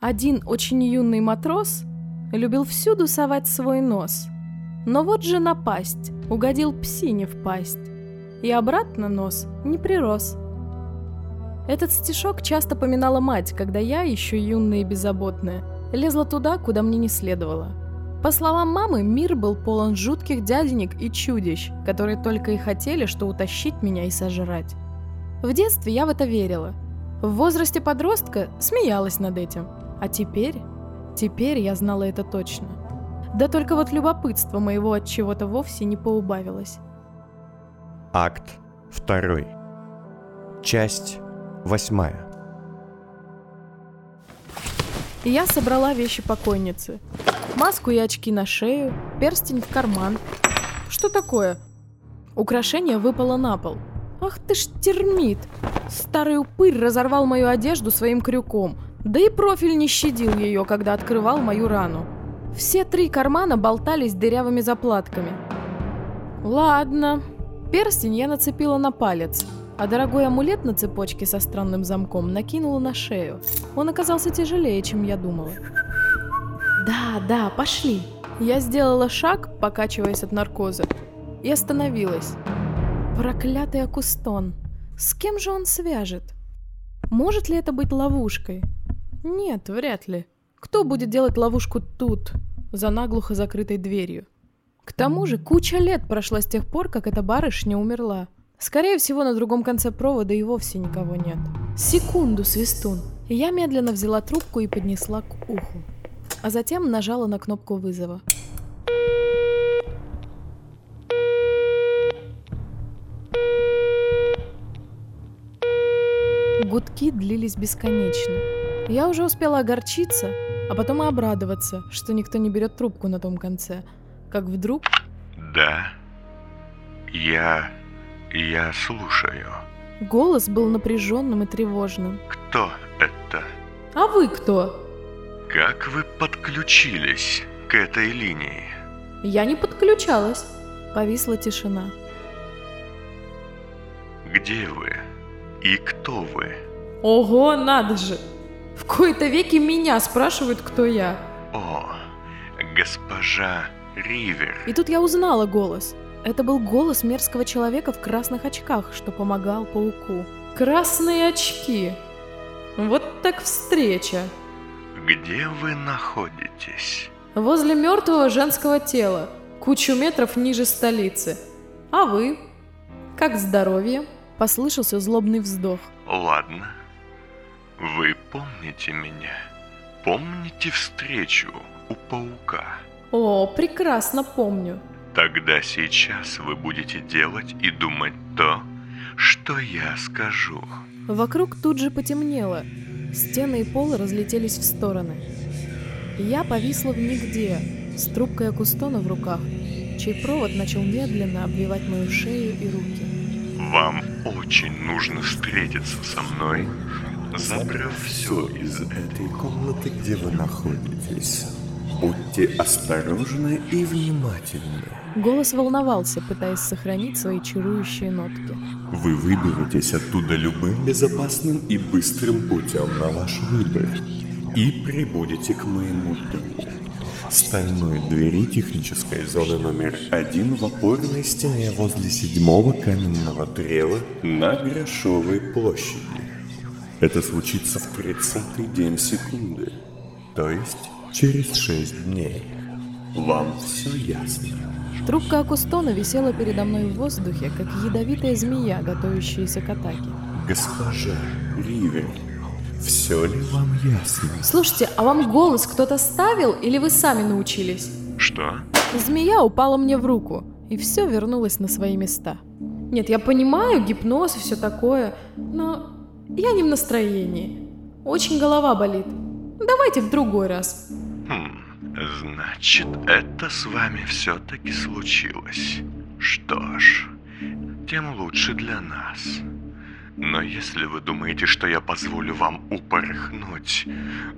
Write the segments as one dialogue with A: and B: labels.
A: Один очень юный матрос любил всюду совать свой нос. Но вот же напасть, угодил псине в пасть. И обратно нос не прирос. Этот стишок часто поминала мать, когда я, еще юная и беззаботная, лезла туда, куда мне не следовало. По словам мамы, мир был полон жутких дяденек и чудищ, которые только и хотели, что утащить меня и сожрать. В детстве я в это верила. В возрасте подростка смеялась над этим. А теперь, теперь я знала это точно. Да только вот любопытство моего от чего-то вовсе не поубавилось.
B: Акт второй. Часть восьмая.
A: Я собрала вещи покойницы. Маску и очки на шею, перстень в карман. Что такое? Украшение выпало на пол. Ах ты ж термит! Старый упырь разорвал мою одежду своим крюком, да и профиль не щадил ее, когда открывал мою рану. Все три кармана болтались дырявыми заплатками. Ладно. Перстень я нацепила на палец, а дорогой амулет на цепочке со странным замком накинула на шею. Он оказался тяжелее, чем я думала. Да, да, пошли. Я сделала шаг, покачиваясь от наркоза, и остановилась. Проклятый Акустон. С кем же он свяжет? Может ли это быть ловушкой? Нет, вряд ли. Кто будет делать ловушку тут, за наглухо закрытой дверью? К тому же куча лет прошла с тех пор, как эта барышня умерла. Скорее всего, на другом конце провода и вовсе никого нет. Секунду, Свистун. Я медленно взяла трубку и поднесла к уху а затем нажала на кнопку вызова. Гудки длились бесконечно. Я уже успела огорчиться, а потом и обрадоваться, что никто не берет трубку на том конце. Как вдруг...
C: Да, я... я слушаю.
A: Голос был напряженным и тревожным.
C: Кто это?
A: А вы кто?
C: Как вы подключились к этой линии?
A: Я не подключалась. Повисла тишина.
C: Где вы? И кто вы?
A: Ого, надо же! В кои-то веки меня спрашивают, кто я.
C: О, госпожа Ривер.
A: И тут я узнала голос. Это был голос мерзкого человека в красных очках, что помогал пауку. Красные очки. Вот так встреча.
C: Где вы находитесь?
A: Возле мертвого женского тела, кучу метров ниже столицы. А вы? Как здоровье? Послышался злобный вздох.
C: Ладно. Вы помните меня? Помните встречу у паука?
A: О, прекрасно помню.
C: Тогда сейчас вы будете делать и думать то, что я скажу.
A: Вокруг тут же потемнело, Стены и пол разлетелись в стороны. Я повисла в нигде, с трубкой акустона в руках, чей провод начал медленно обвивать мою шею и руки.
C: Вам очень нужно встретиться со мной, забрав все из этой комнаты, где вы находитесь. Будьте осторожны и внимательны.
A: Голос волновался, пытаясь сохранить свои чарующие нотки.
C: Вы выберетесь оттуда любым безопасным и быстрым путем на ваш выбор и прибудете к моему дому. Стальной двери технической зоны номер один в опорной стене возле седьмого каменного древа на Грошовой площади. Это случится в 30-й день секунды, то есть через шесть дней. Вам все ясно?
A: Трубка Акустона висела передо мной в воздухе, как ядовитая змея, готовящаяся к атаке.
C: Госпожа Ривер, все ли вам ясно?
A: Слушайте, а вам голос кто-то ставил или вы сами научились?
C: Что?
A: Змея упала мне в руку, и все вернулось на свои места. Нет, я понимаю, гипноз и все такое, но я не в настроении. Очень голова болит. Давайте в другой раз.
C: Хм. Значит, это с вами все-таки случилось. Что ж, тем лучше для нас. Но если вы думаете, что я позволю вам упорхнуть,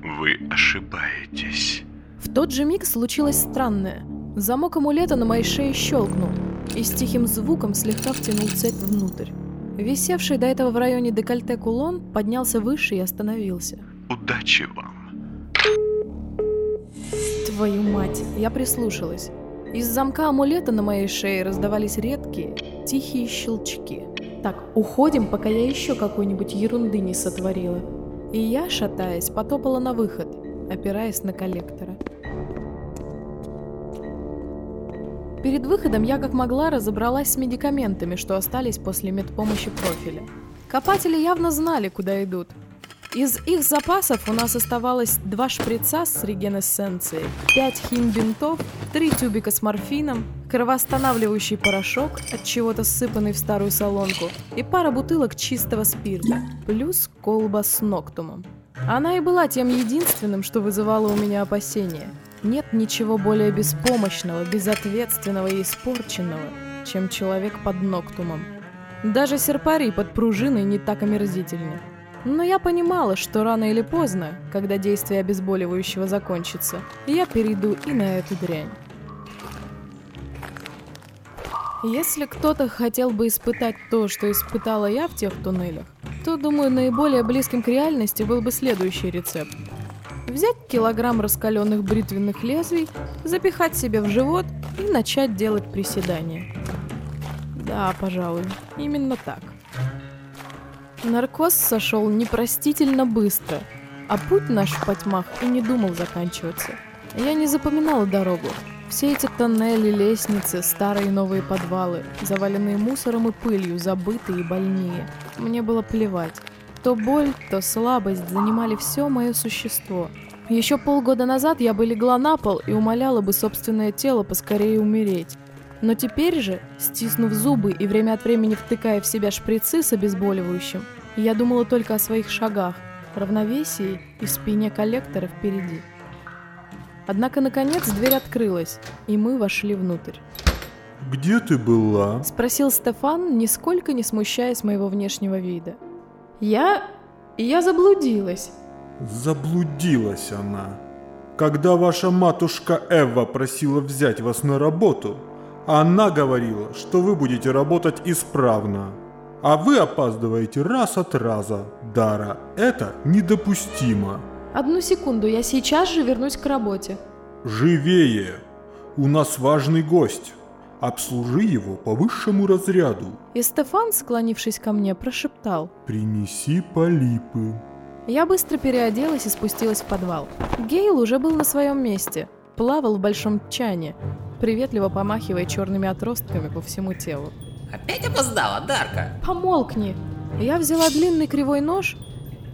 C: вы ошибаетесь.
A: В тот же миг случилось странное. Замок амулета на моей шее щелкнул и с тихим звуком слегка втянул цепь внутрь. Висевший до этого в районе декольте кулон поднялся выше и остановился.
C: Удачи вам!
A: Твою мать, я прислушалась. Из замка амулета на моей шее раздавались редкие, тихие щелчки. Так, уходим, пока я еще какой-нибудь ерунды не сотворила. И я, шатаясь, потопала на выход, опираясь на коллектора. Перед выходом я как могла разобралась с медикаментами, что остались после медпомощи профиля. Копатели явно знали, куда идут. Из их запасов у нас оставалось два шприца с регенессенцией, пять химбинтов, три тюбика с морфином, кровоостанавливающий порошок, от чего-то ссыпанный в старую солонку, и пара бутылок чистого спирта, плюс колба с ноктумом. Она и была тем единственным, что вызывало у меня опасения. Нет ничего более беспомощного, безответственного и испорченного, чем человек под ноктумом. Даже серпари под пружиной не так омерзительны. Но я понимала, что рано или поздно, когда действие обезболивающего закончится, я перейду и на эту дрянь. Если кто-то хотел бы испытать то, что испытала я в тех туннелях, то, думаю, наиболее близким к реальности был бы следующий рецепт. Взять килограмм раскаленных бритвенных лезвий, запихать себе в живот и начать делать приседания. Да, пожалуй, именно так. Наркоз сошел непростительно быстро, а путь наш в потьмах и не думал заканчиваться. Я не запоминала дорогу. Все эти тоннели, лестницы, старые и новые подвалы, заваленные мусором и пылью, забытые и больнее. Мне было плевать. То боль, то слабость занимали все мое существо. Еще полгода назад я бы легла на пол и умоляла бы собственное тело поскорее умереть. Но теперь же, стиснув зубы и время от времени втыкая в себя шприцы с обезболивающим, я думала только о своих шагах, равновесии и спине коллектора впереди. Однако, наконец, дверь открылась, и мы вошли внутрь.
D: «Где ты была?»
A: — спросил Стефан, нисколько не смущаясь моего внешнего вида. «Я... я заблудилась».
D: Заблудилась она. Когда ваша матушка Эва просила взять вас на работу, она говорила, что вы будете работать исправно. А вы опаздываете раз от раза. Дара, это недопустимо.
A: Одну секунду, я сейчас же вернусь к работе.
D: Живее! У нас важный гость. Обслужи его по высшему разряду.
A: И Стефан, склонившись ко мне, прошептал.
D: Принеси полипы.
A: Я быстро переоделась и спустилась в подвал. Гейл уже был на своем месте. Плавал в большом чане, приветливо помахивая черными отростками по всему телу.
E: Опять опоздала, Дарка?
A: Помолкни. Я взяла длинный кривой нож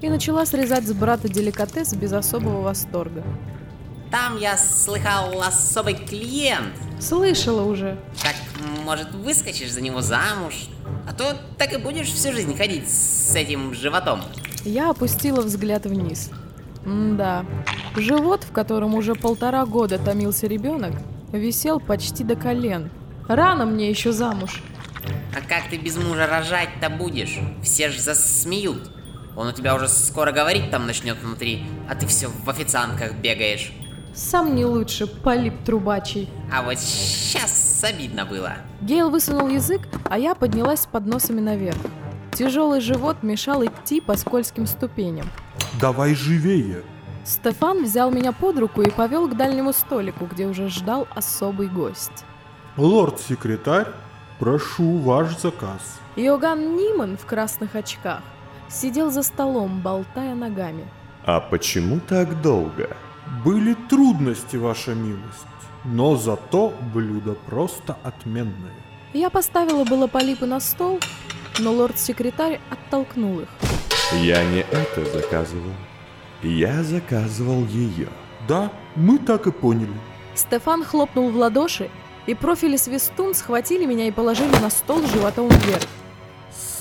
A: и начала срезать с брата деликатес без особого восторга.
E: Там я слыхал особый клиент.
A: Слышала уже.
E: Так, может, выскочишь за него замуж? А то так и будешь всю жизнь ходить с этим животом.
A: Я опустила взгляд вниз. М-да. Живот, в котором уже полтора года томился ребенок, висел почти до колен. Рано мне еще замуж.
E: А как ты без мужа рожать-то будешь? Все ж засмеют. Он у тебя уже скоро говорить там начнет внутри, а ты все в официантках бегаешь.
A: Сам не лучше, полип трубачий.
E: А вот сейчас обидно было.
A: Гейл высунул язык, а я поднялась с подносами наверх. Тяжелый живот мешал идти по скользким ступеням.
D: Давай живее.
A: Стефан взял меня под руку и повел к дальнему столику, где уже ждал особый гость.
D: Лорд-секретарь, прошу ваш заказ.
A: Йоган Ниман в красных очках сидел за столом, болтая ногами.
B: А почему так долго?
D: Были трудности, ваша милость, но зато блюдо просто отменное.
A: Я поставила было полипы на стол, но лорд-секретарь оттолкнул их.
B: Я не это заказывал. Я заказывал ее.
D: Да, мы так и поняли.
A: Стефан хлопнул в ладоши, и профили свистун схватили меня и положили на стол животом вверх.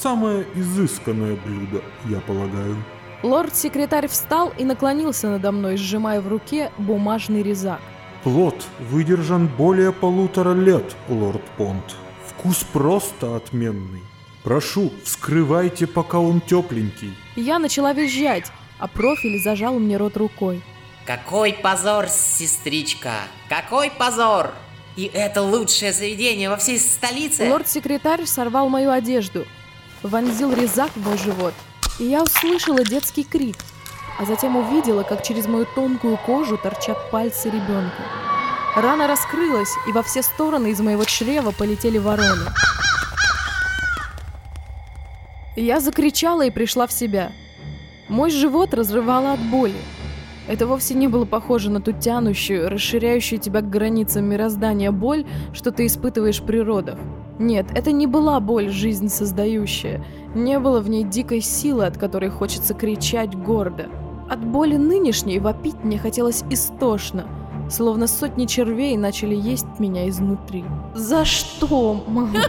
D: Самое изысканное блюдо, я полагаю.
A: Лорд-секретарь встал и наклонился надо мной, сжимая в руке бумажный резак.
D: Плод выдержан более полутора лет, лорд Понт. Вкус просто отменный. Прошу, вскрывайте, пока он тепленький.
A: Я начала визжать, а профиль зажал мне рот рукой.
E: Какой позор, сестричка! Какой позор! И это лучшее заведение во всей столице?
A: Лорд-секретарь сорвал мою одежду, вонзил резак в мой живот, и я услышала детский крик. а затем увидела, как через мою тонкую кожу торчат пальцы ребенка. Рана раскрылась, и во все стороны из моего чрева полетели вороны. Я закричала и пришла в себя. Мой живот разрывало от боли. Это вовсе не было похоже на ту тянущую, расширяющую тебя к границам мироздания боль, что ты испытываешь при родах. Нет, это не была боль, жизнь создающая. Не было в ней дикой силы, от которой хочется кричать гордо. От боли нынешней вопить мне хотелось истошно, словно сотни червей начали есть меня изнутри. За что, мама?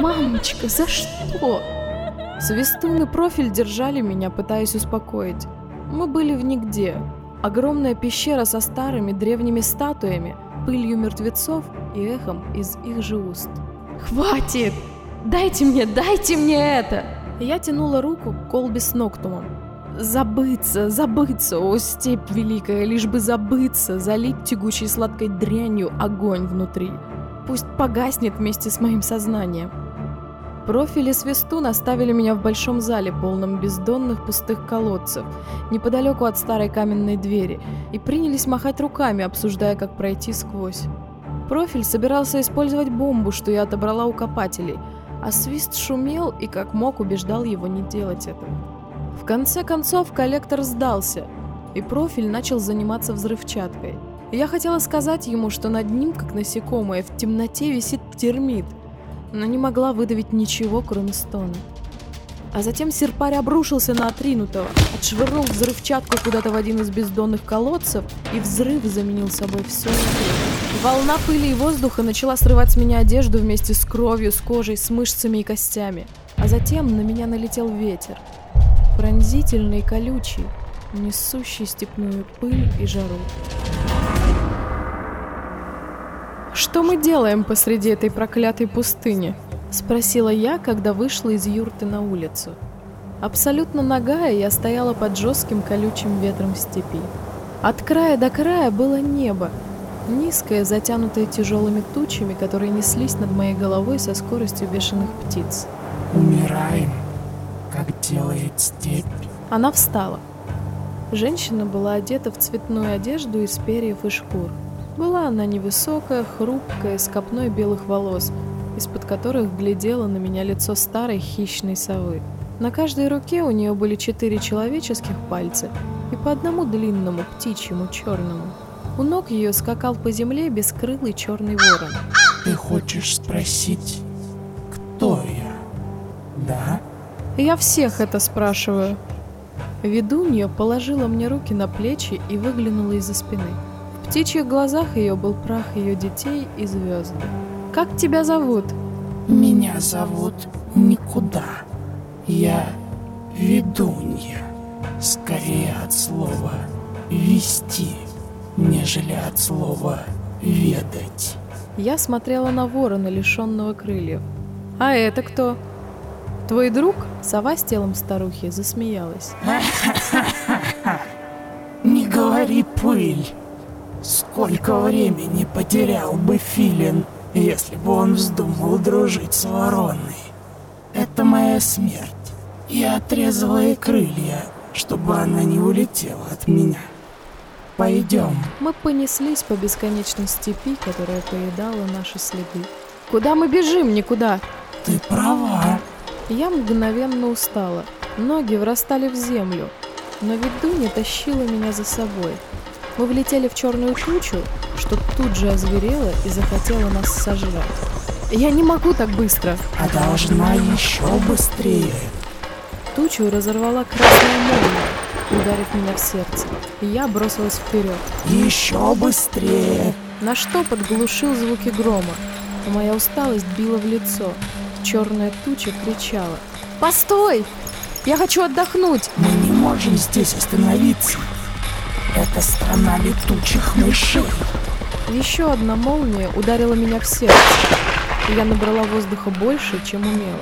A: Мамочка, за что? Свистун профиль держали меня, пытаясь успокоить. Мы были в нигде. Огромная пещера со старыми древними статуями, пылью мертвецов и эхом из их же уст. «Хватит! Дайте мне, дайте мне это!» Я тянула руку к колбе с ноктумом. Забыться, забыться, о степь великая, лишь бы забыться, залить тягучей сладкой дрянью огонь внутри. Пусть погаснет вместе с моим сознанием. Профили свистун оставили меня в большом зале, полном бездонных пустых колодцев, неподалеку от старой каменной двери, и принялись махать руками, обсуждая, как пройти сквозь. Профиль собирался использовать бомбу, что я отобрала у копателей, а свист шумел и как мог убеждал его не делать этого. В конце концов коллектор сдался, и профиль начал заниматься взрывчаткой. Я хотела сказать ему, что над ним, как насекомое, в темноте висит термит — но не могла выдавить ничего, кроме стона. А затем серпарь обрушился на отринутого, отшвырнул взрывчатку куда-то в один из бездонных колодцев, и взрыв заменил собой все Волна пыли и воздуха начала срывать с меня одежду вместе с кровью, с кожей, с мышцами и костями. А затем на меня налетел ветер. Пронзительный и колючий, несущий степную пыль и жару. «Что мы делаем посреди этой проклятой пустыни?» — спросила я, когда вышла из юрты на улицу. Абсолютно нагая я стояла под жестким колючим ветром степи. От края до края было небо, низкое, затянутое тяжелыми тучами, которые неслись над моей головой со скоростью бешеных птиц.
F: «Умираем, как делает степь».
A: Она встала. Женщина была одета в цветную одежду из перьев и шкур. Была она невысокая, хрупкая, с копной белых волос, из-под которых глядело на меня лицо старой хищной совы. На каждой руке у нее были четыре человеческих пальца и по одному длинному птичьему черному. У ног ее скакал по земле бескрылый черный ворон.
F: Ты хочешь спросить, кто я? Да?
A: Я всех это спрашиваю. Ведунья положила мне руки на плечи и выглянула из-за спины птичьих глазах ее был прах ее детей и звезды. «Как тебя зовут?»
F: «Меня зовут Никуда. Я ведунья. Скорее от слова «вести», нежели от слова «ведать».
A: Я смотрела на ворона, лишенного крыльев. «А это кто?» «Твой друг?» Сова с телом старухи засмеялась.
F: «Не говори пыль!» Сколько времени потерял бы Филин, если бы он вздумал дружить с вороной. Это моя смерть. Я отрезала ей крылья, чтобы она не улетела от меня. Пойдем.
A: Мы понеслись по бесконечной степи, которая поедала наши следы. Куда мы бежим? Никуда.
F: Ты права.
A: Я мгновенно устала. Ноги врастали в землю, но ведунья тащила меня за собой. Мы влетели в черную тучу, что тут же озверела и захотела нас сожрать. Я не могу так быстро.
F: А должна еще быстрее.
A: Тучу разорвала красная молния, ударив меня в сердце. Я бросилась вперед.
F: Еще быстрее.
A: На что подглушил звуки грома. Моя усталость била в лицо. Черная туча кричала. «Постой! Я хочу отдохнуть!»
F: Мы не можем здесь остановиться. Это страна летучих мышей.
A: Еще одна молния ударила меня в сердце, и я набрала воздуха больше, чем умела.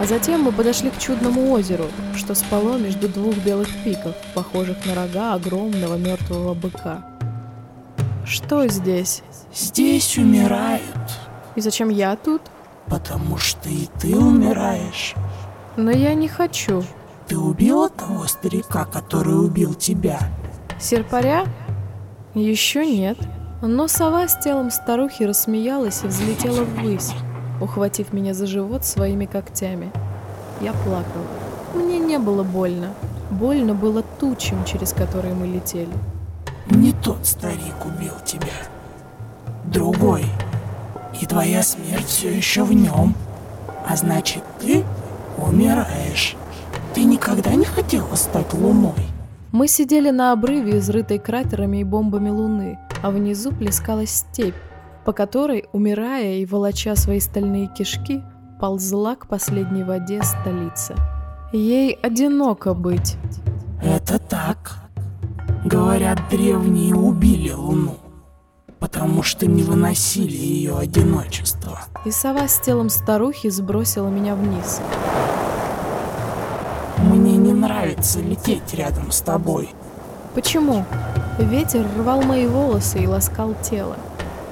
A: А затем мы подошли к чудному озеру, что спало между двух белых пиков, похожих на рога огромного мертвого быка. Что здесь?
F: Здесь умирают.
A: И зачем я тут?
F: Потому что и ты умираешь.
A: Но я не хочу.
F: Ты убила того старика, который убил тебя?
A: Серпаря? Еще нет. Но сова с телом старухи рассмеялась и взлетела ввысь, ухватив меня за живот своими когтями. Я плакала. Мне не было больно. Больно было тучам, через которые мы летели.
F: Не тот старик убил тебя. Другой. И твоя смерть все еще в нем. А значит, ты умираешь. Ты никогда не хотела стать луной?
A: Мы сидели на обрыве, изрытой кратерами и бомбами Луны, а внизу плескалась степь, по которой, умирая и волоча свои стальные кишки, ползла к последней воде столица. Ей одиноко быть.
F: Это так. Говорят, древние убили Луну, потому что не выносили ее одиночество.
A: И сова с телом старухи сбросила меня вниз.
F: Нравится лететь рядом с тобой.
A: Почему? Ветер рвал мои волосы и ласкал тело.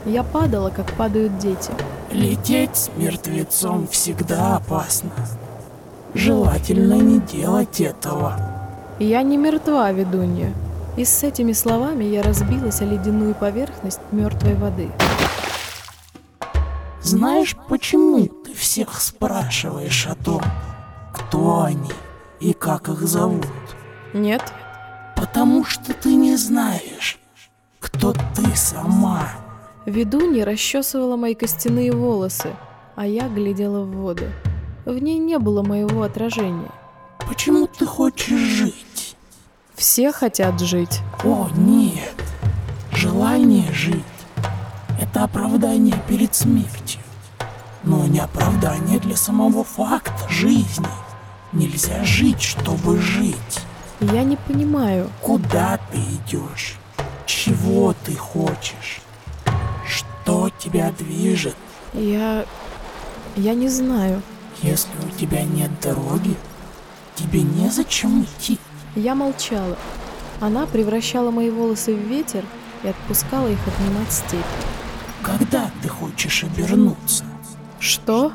A: Я падала, как падают дети.
F: Лететь с мертвецом всегда опасно. Желательно не делать этого.
A: Я не мертва, ведунья. И с этими словами я разбилась о ледяную поверхность мертвой воды.
F: Знаешь, почему ты всех спрашиваешь о том, кто они и как их зовут?
A: Нет?
F: Потому что ты не знаешь, кто ты сама.
A: Ведунья расчесывала мои костяные волосы, а я глядела в воду. В ней не было моего отражения.
F: Почему ты хочешь жить?
A: Все хотят жить.
F: О, нет. Желание жить — это оправдание перед смертью. Но не оправдание для самого факта жизни. Нельзя жить, чтобы жить.
A: Я не понимаю.
F: Куда ты идешь? Чего ты хочешь? Что тебя движет?
A: Я... я не знаю.
F: Если у тебя нет дороги, тебе незачем идти.
A: Я молчала. Она превращала мои волосы в ветер и отпускала их обнимать степь.
F: Когда ты хочешь обернуться?
A: Что?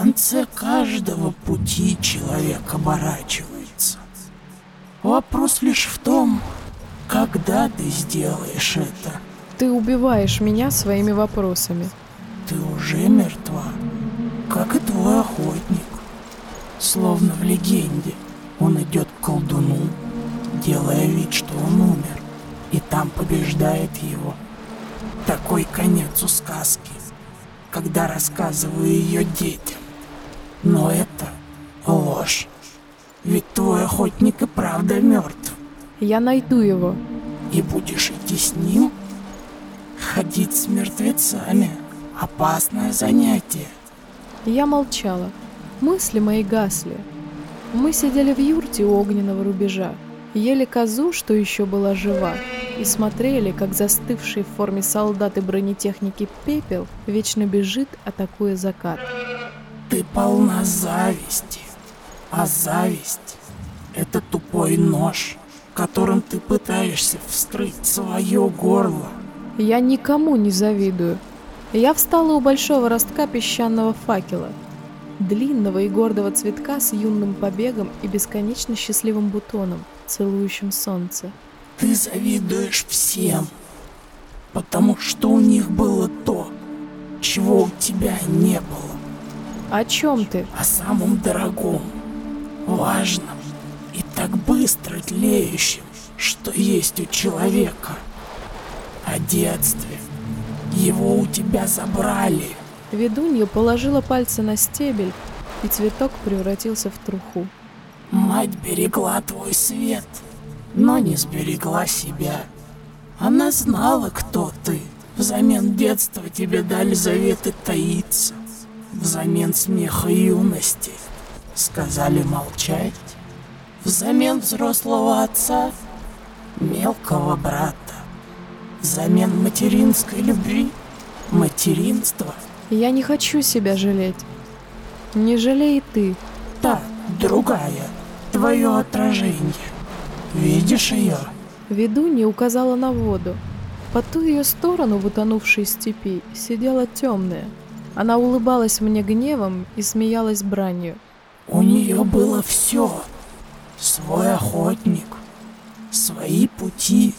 F: В конце каждого пути человек оборачивается. Вопрос лишь в том, когда ты сделаешь это.
A: Ты убиваешь меня своими вопросами.
F: Ты уже мертва, как и твой охотник. Словно в легенде, он идет к колдуну, делая вид, что он умер, и там побеждает его. Такой конец у сказки, когда рассказываю ее детям. Но это ложь. Ведь твой охотник и правда мертв.
A: Я найду его.
F: И будешь идти с ним? Ходить с мертвецами — опасное занятие.
A: Я молчала. Мысли мои гасли. Мы сидели в юрте у огненного рубежа, ели козу, что еще была жива, и смотрели, как застывший в форме солдаты бронетехники пепел вечно бежит, атакуя закат.
F: Ты полна зависти. А зависть — это тупой нож, которым ты пытаешься вскрыть свое горло.
A: Я никому не завидую. Я встала у большого ростка песчаного факела, длинного и гордого цветка с юным побегом и бесконечно счастливым бутоном, целующим солнце.
F: Ты завидуешь всем, потому что у них было то, чего у тебя не было.
A: О чем ты?
F: О самом дорогом, важном и так быстро тлеющем, что есть у человека. О детстве. Его у тебя забрали.
A: Ведунья положила пальцы на стебель, и цветок превратился в труху.
F: Мать берегла твой свет, но не сберегла себя. Она знала, кто ты. Взамен детства тебе дали заветы таиться. Взамен смеха юности сказали молчать. Взамен взрослого отца мелкого брата. Взамен материнской любви материнство.
A: Я не хочу себя жалеть. Не жалей ты.
F: Та, другая, твое отражение. Видишь ее?
A: Ведунья указала на воду. По ту ее сторону в утонувшей степи сидела темная. Она улыбалась мне гневом и смеялась бранью.
F: У нее было все. Свой охотник, свои пути,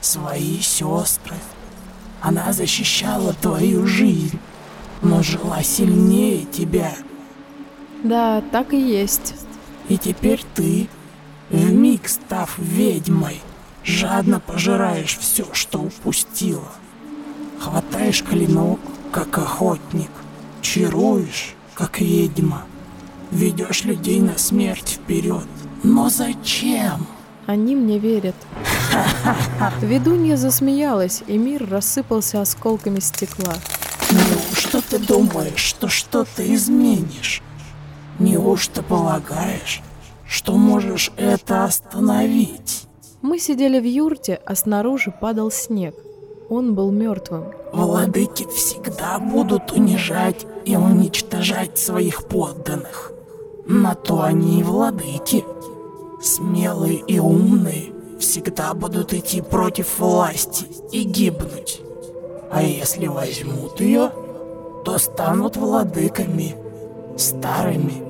F: свои сестры. Она защищала твою жизнь, но жила сильнее тебя.
A: Да, так и есть.
F: И теперь ты, вмиг став ведьмой, жадно пожираешь все, что упустила. Хватаешь клинок, как охотник, чаруешь, как ведьма, ведешь людей на смерть вперед. Но зачем?
A: Они мне верят. Ведунья засмеялась, и мир рассыпался осколками стекла.
F: Неужто ты думаешь, что что-то изменишь? Неужто полагаешь, что можешь это остановить?
A: Мы сидели в юрте, а снаружи падал снег. Он был мертвым.
F: Владыки всегда будут унижать и уничтожать своих подданных. На то они и владыки. Смелые и умные всегда будут идти против власти и гибнуть. А если возьмут ее, то станут владыками, старыми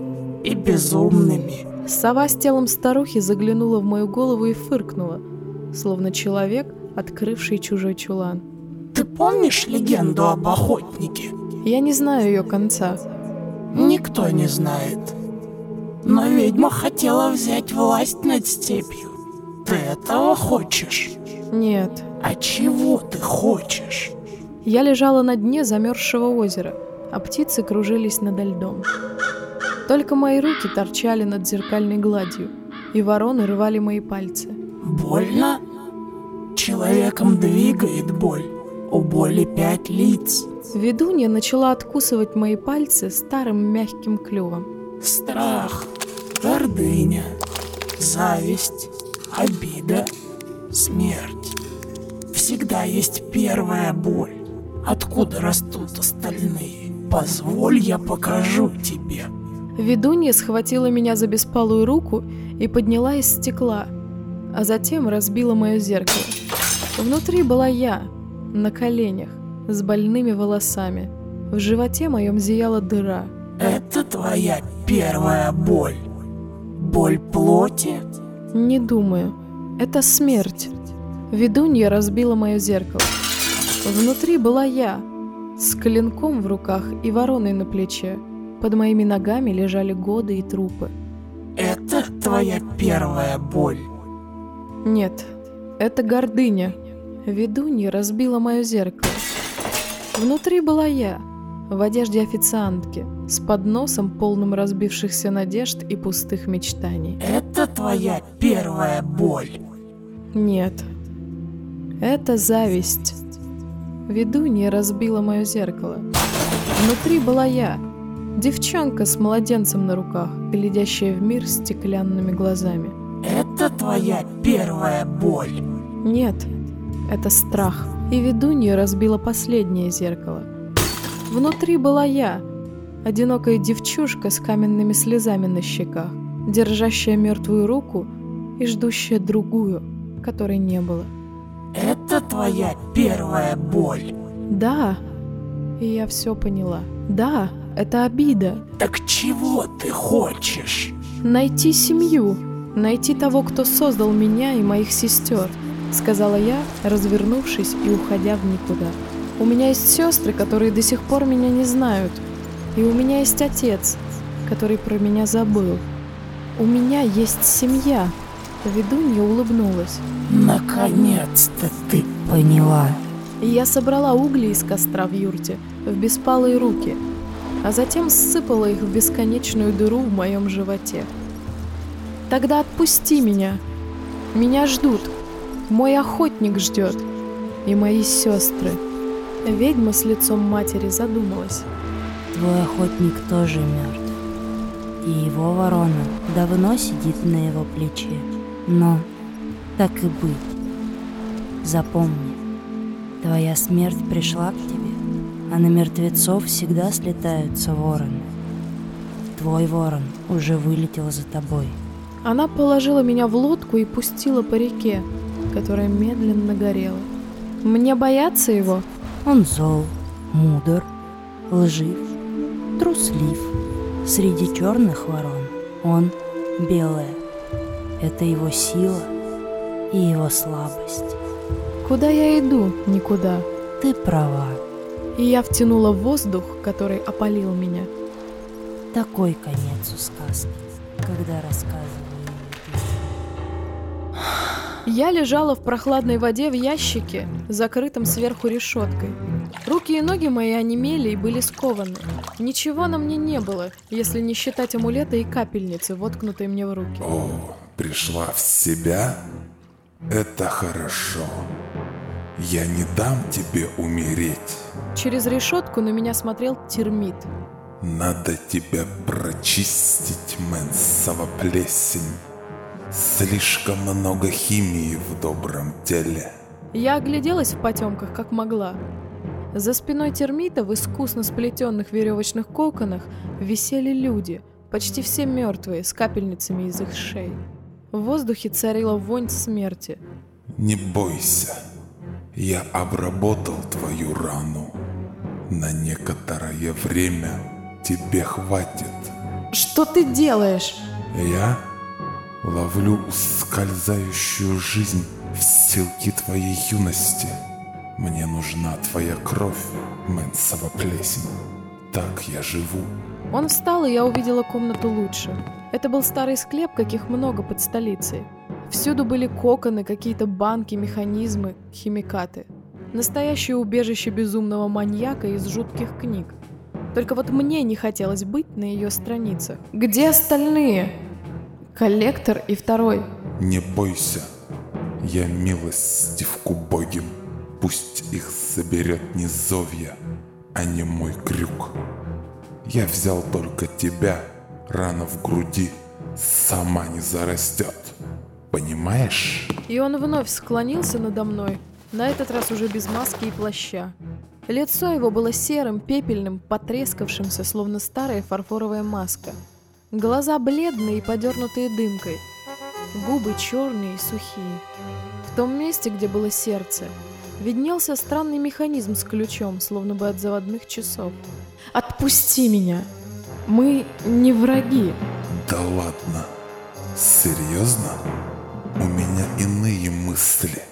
F: и безумными.
A: Сова с телом старухи заглянула в мою голову и фыркнула, словно человек, открывший чужой чулан.
F: Ты помнишь легенду об охотнике?
A: Я не знаю ее конца.
F: Никто не знает. Но ведьма хотела взять власть над степью. Ты этого хочешь?
A: Нет.
F: А чего ты хочешь?
A: Я лежала на дне замерзшего озера, а птицы кружились над льдом. Только мои руки торчали над зеркальной гладью, и вороны рвали мои пальцы.
F: Больно? Человеком двигает боль. У боли пять лиц.
A: Ведунья начала откусывать мои пальцы старым мягким клювом.
F: Страх, гордыня, зависть, обида, смерть. Всегда есть первая боль. Откуда растут остальные? Позволь, я покажу тебе.
A: Ведунья схватила меня за беспалую руку и подняла из стекла, а затем разбила мое зеркало. Внутри была я, на коленях, с больными волосами. В животе моем зияла дыра.
F: Это твоя первая боль. Боль плоти?
A: Не думаю. Это смерть. Ведунья разбила мое зеркало. Внутри была я, с клинком в руках и вороной на плече. Под моими ногами лежали годы и трупы.
F: Это твоя первая боль.
A: Нет, это гордыня. Ведунья разбила мое зеркало. Внутри была я, в одежде официантки, с подносом, полным разбившихся надежд и пустых мечтаний.
F: Это твоя первая боль.
A: Нет, это зависть. Ведунья разбила мое зеркало. Внутри была я, девчонка с младенцем на руках, глядящая в мир стеклянными глазами.
F: Это твоя первая боль.
A: Нет, это страх. И ведунья разбила последнее зеркало. Внутри была я, одинокая девчушка с каменными слезами на щеках, держащая мертвую руку и ждущая другую, которой не было.
F: Это твоя первая боль.
A: Да, и я все поняла. Да, это обида.
F: Так чего ты хочешь?
A: Найти семью, найти того, кто создал меня и моих сестер, сказала я, развернувшись и уходя в никуда. У меня есть сестры, которые до сих пор меня не знают. И у меня есть отец, который про меня забыл. У меня есть семья. Ведунья улыбнулась.
F: Наконец-то ты поняла.
A: Я собрала угли из костра в юрте в беспалые руки, а затем сыпала их в бесконечную дыру в моем животе. Тогда отпусти меня. Меня ждут. Мой охотник ждет. И мои сестры. Ведьма с лицом матери задумалась.
G: Твой охотник тоже мертв. И его ворона давно сидит на его плече. Но так и быть. Запомни, твоя смерть пришла к тебе, а на мертвецов всегда слетаются вороны. Твой ворон уже вылетел за тобой.
A: Она положила меня в лодку и пустила по реке, которая медленно горела. Мне бояться его?
G: Он зол, мудр, лжив, труслив. Среди черных ворон Он белое. Это его сила и его слабость.
A: Куда я иду? Никуда.
G: Ты права.
A: И я втянула воздух, который опалил меня.
G: Такой конец у сказки, когда рассказываю
A: Я лежала в прохладной воде в ящике, закрытом сверху решеткой. Руки и ноги мои онемели и были скованы. Ничего на мне не было, если не считать амулета и капельницы, воткнутой мне в руки.
H: О, пришла в себя? Это хорошо. Я не дам тебе умереть.
A: Через решетку на меня смотрел термит.
H: Надо тебя прочистить, Мэнсова плесень. Слишком много химии в добром теле.
A: Я огляделась в потемках, как могла. За спиной термита в искусно сплетенных веревочных коконах висели люди, почти все мертвые, с капельницами из их шеи. В воздухе царила вонь смерти.
H: Не бойся, я обработал твою рану. На некоторое время тебе хватит.
A: Что ты делаешь?
H: Я ловлю ускользающую жизнь в селки твоей юности. Мне нужна твоя кровь, Мэнсова плесень. Так я живу.
A: Он встал, и я увидела комнату лучше. Это был старый склеп, каких много под столицей. Всюду были коконы, какие-то банки, механизмы, химикаты. Настоящее убежище безумного маньяка из жутких книг. Только вот мне не хотелось быть на ее страницах. Где остальные? Коллектор и второй.
H: Не бойся, я милостив к убогим. Пусть их соберет не Зовья, а не мой крюк. Я взял только тебя, рана в груди сама не зарастет. Понимаешь?
A: И он вновь склонился надо мной, на этот раз уже без маски и плаща. Лицо его было серым, пепельным, потрескавшимся, словно старая фарфоровая маска. Глаза бледные и подернутые дымкой. Губы черные и сухие. В том месте, где было сердце, виднелся странный механизм с ключом, словно бы от заводных часов. «Отпусти меня! Мы не враги!»
H: Да ладно. Серьезно? У меня иные мысли.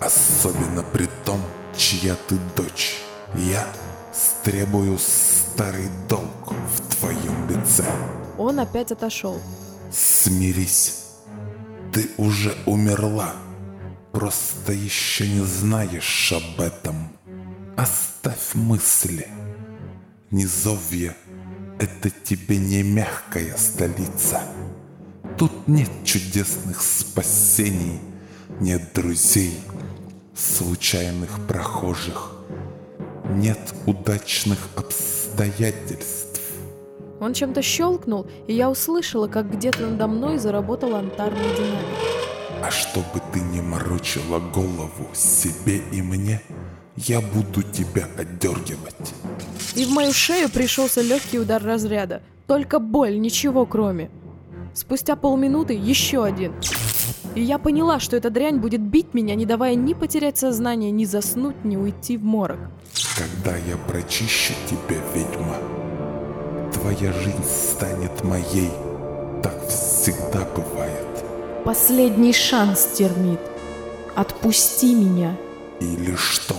H: Особенно при том, чья ты дочь. Я стребую старый долг в твоем лице.
A: Он опять отошел.
H: Смирись. Ты уже умерла. Просто еще не знаешь об этом. Оставь мысли. Низовье — это тебе не мягкая столица. Тут нет чудесных спасений, нет друзей, случайных прохожих, нет удачных обстоятельств.
A: Он чем-то щелкнул, и я услышала, как где-то надо мной заработал антарный динамик.
H: А чтобы ты не морочила голову себе и мне, я буду тебя отдергивать.
A: И в мою шею пришелся легкий удар разряда. Только боль, ничего кроме. Спустя полминуты еще один. И я поняла, что эта дрянь будет бить меня, не давая ни потерять сознание, ни заснуть, ни уйти в морок.
H: Когда я прочищу тебя, ведьма, твоя жизнь станет моей. Так всегда бывает.
A: Последний шанс, термит. Отпусти меня.
H: Или что?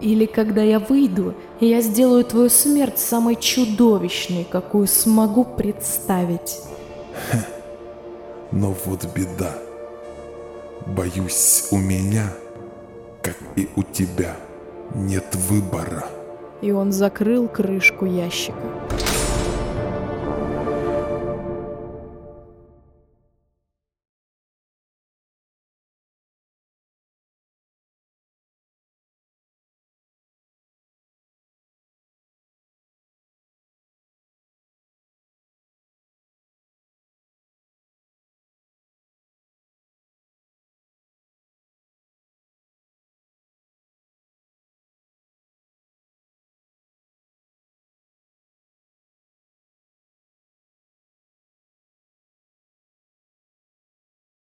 A: Или когда я выйду, я сделаю твою смерть самой чудовищной, какую смогу представить.
H: Но вот беда. Боюсь, у меня, как и у тебя, нет выбора.
A: И он закрыл крышку ящика.